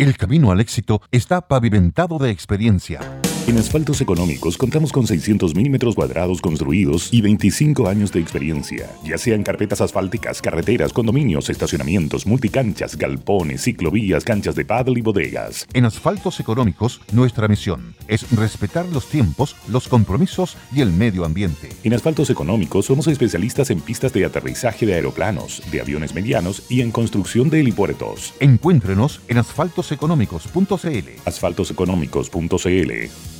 El camino al éxito está pavimentado de experiencia. En Asfaltos Económicos contamos con 600 metros cuadrados construidos y 25 años de experiencia, ya sean carpetas asfálticas, carreteras, condominios, estacionamientos, multicanchas, galpones, ciclovías, canchas de paddle y bodegas. En Asfaltos Económicos, nuestra misión es respetar los tiempos, los compromisos y el medio ambiente. En Asfaltos Económicos somos especialistas en pistas de aterrizaje de aeroplanos, de aviones medianos y en construcción de helipuertos. Encuéntrenos en asfaltoseconómicos.cl. Asfaltoseconómicos.cl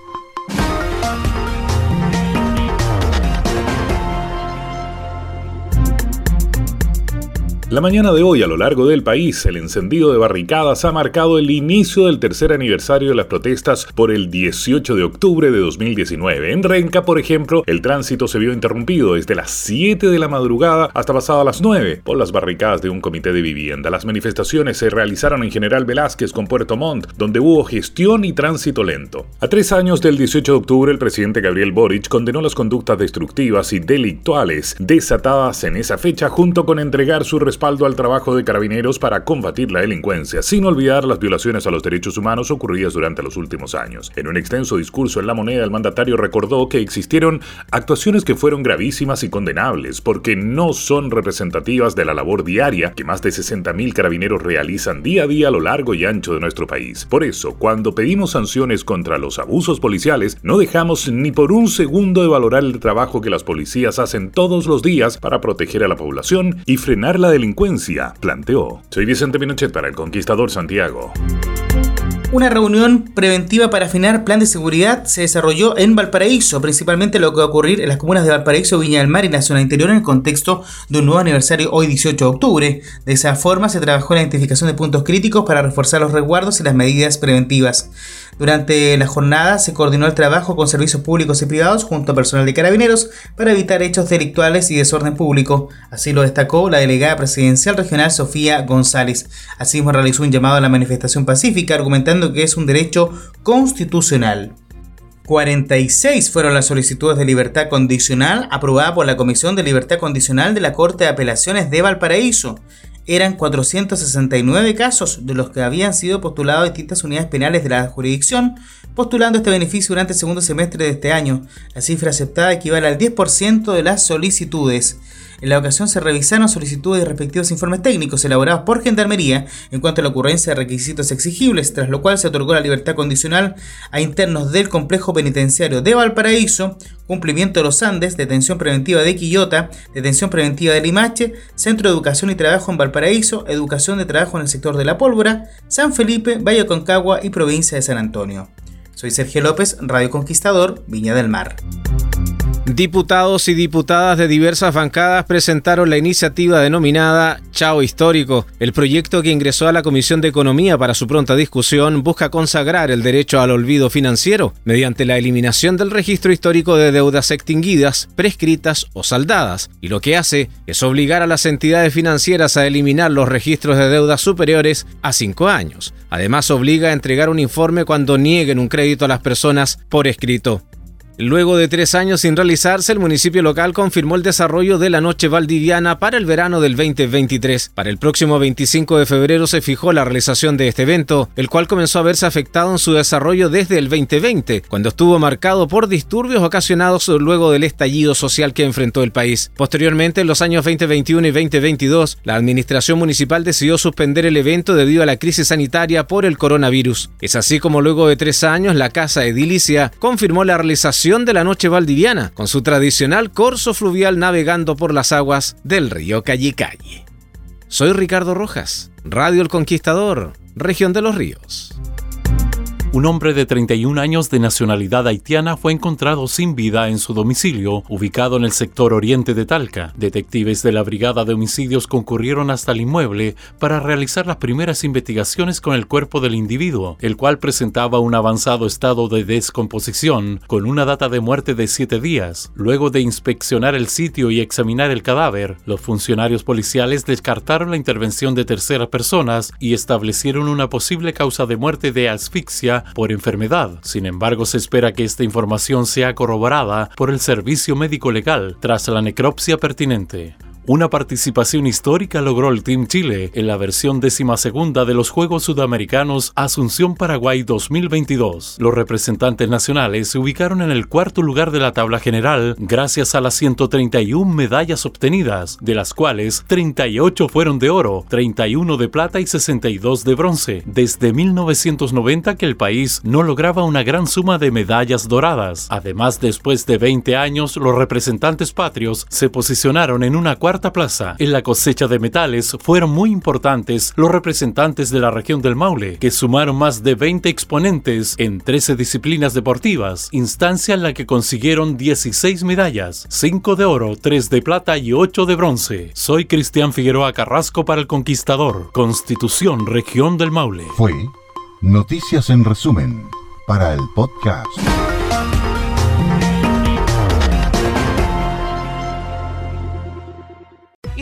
La mañana de hoy, a lo largo del país, el encendido de barricadas ha marcado el inicio del tercer aniversario de las protestas por el 18 de octubre de 2019. En Renca, por ejemplo, el tránsito se vio interrumpido desde las 7 de la madrugada hasta pasadas las 9 por las barricadas de un comité de vivienda. Las manifestaciones se realizaron en General Velázquez con Puerto Montt, donde hubo gestión y tránsito lento. A tres años del 18 de octubre, el presidente Gabriel Boric condenó las conductas destructivas y delictuales desatadas en esa fecha junto con entregar su responsabilidad respaldo al trabajo de carabineros para combatir la delincuencia, sin olvidar las violaciones a los derechos humanos ocurridas durante los últimos años. En un extenso discurso en la moneda, el mandatario recordó que existieron actuaciones que fueron gravísimas y condenables, porque no son representativas de la labor diaria que más de 60.000 carabineros realizan día a día a lo largo y ancho de nuestro país. Por eso, cuando pedimos sanciones contra los abusos policiales, no dejamos ni por un segundo de valorar el trabajo que las policías hacen todos los días para proteger a la población y frenar la delincuencia planteó. Soy Vicente Pinochet para El Conquistador Santiago. Una reunión preventiva para afinar plan de seguridad se desarrolló en Valparaíso, principalmente lo que va a ocurrir en las comunas de Valparaíso, Viña del Mar y la zona interior en el contexto de un nuevo aniversario hoy 18 de octubre. De esa forma se trabajó la identificación de puntos críticos para reforzar los resguardos y las medidas preventivas. Durante la jornada se coordinó el trabajo con servicios públicos y privados junto a personal de carabineros para evitar hechos delictuales y desorden público. Así lo destacó la delegada presidencial regional Sofía González. Asimismo realizó un llamado a la manifestación pacífica argumentando que es un derecho constitucional. 46 fueron las solicitudes de libertad condicional aprobadas por la Comisión de Libertad Condicional de la Corte de Apelaciones de Valparaíso. Eran 469 casos de los que habían sido postulados distintas unidades penales de la jurisdicción, postulando este beneficio durante el segundo semestre de este año. La cifra aceptada equivale al 10% de las solicitudes. En la ocasión se revisaron solicitudes y respectivos informes técnicos elaborados por Gendarmería en cuanto a la ocurrencia de requisitos exigibles, tras lo cual se otorgó la libertad condicional a internos del complejo penitenciario de Valparaíso, cumplimiento de los Andes, detención preventiva de Quillota, detención preventiva de Limache, Centro de Educación y Trabajo en Valparaíso, Educación de Trabajo en el sector de La Pólvora, San Felipe, Valle Concagua y provincia de San Antonio. Soy Sergio López, Radio Conquistador, Viña del Mar. Diputados y diputadas de diversas bancadas presentaron la iniciativa denominada Chao Histórico. El proyecto que ingresó a la Comisión de Economía para su pronta discusión busca consagrar el derecho al olvido financiero mediante la eliminación del registro histórico de deudas extinguidas, prescritas o saldadas, y lo que hace es obligar a las entidades financieras a eliminar los registros de deudas superiores a cinco años. Además, obliga a entregar un informe cuando nieguen un crédito a las personas por escrito. Luego de tres años sin realizarse, el municipio local confirmó el desarrollo de la Noche Valdiviana para el verano del 2023. Para el próximo 25 de febrero se fijó la realización de este evento, el cual comenzó a verse afectado en su desarrollo desde el 2020, cuando estuvo marcado por disturbios ocasionados luego del estallido social que enfrentó el país. Posteriormente, en los años 2021 y 2022, la administración municipal decidió suspender el evento debido a la crisis sanitaria por el coronavirus. Es así como luego de tres años, la Casa Edilicia confirmó la realización de la noche valdiviana, con su tradicional corso fluvial navegando por las aguas del río Callicalle. Soy Ricardo Rojas, Radio El Conquistador, región de los ríos. Un hombre de 31 años de nacionalidad haitiana fue encontrado sin vida en su domicilio, ubicado en el sector oriente de Talca. Detectives de la Brigada de Homicidios concurrieron hasta el inmueble para realizar las primeras investigaciones con el cuerpo del individuo, el cual presentaba un avanzado estado de descomposición con una data de muerte de siete días. Luego de inspeccionar el sitio y examinar el cadáver, los funcionarios policiales descartaron la intervención de terceras personas y establecieron una posible causa de muerte de asfixia por enfermedad. Sin embargo, se espera que esta información sea corroborada por el servicio médico legal tras la necropsia pertinente. Una participación histórica logró el Team Chile en la versión segunda de los Juegos Sudamericanos Asunción Paraguay 2022. Los representantes nacionales se ubicaron en el cuarto lugar de la tabla general gracias a las 131 medallas obtenidas, de las cuales 38 fueron de oro, 31 de plata y 62 de bronce. Desde 1990 que el país no lograba una gran suma de medallas doradas. Además, después de 20 años, los representantes patrios se posicionaron en una cuarta plaza. En la cosecha de metales fueron muy importantes los representantes de la región del Maule, que sumaron más de 20 exponentes en 13 disciplinas deportivas, instancia en la que consiguieron 16 medallas, 5 de oro, 3 de plata y 8 de bronce. Soy Cristian Figueroa Carrasco para el Conquistador, Constitución Región del Maule. Fue Noticias en resumen para el podcast.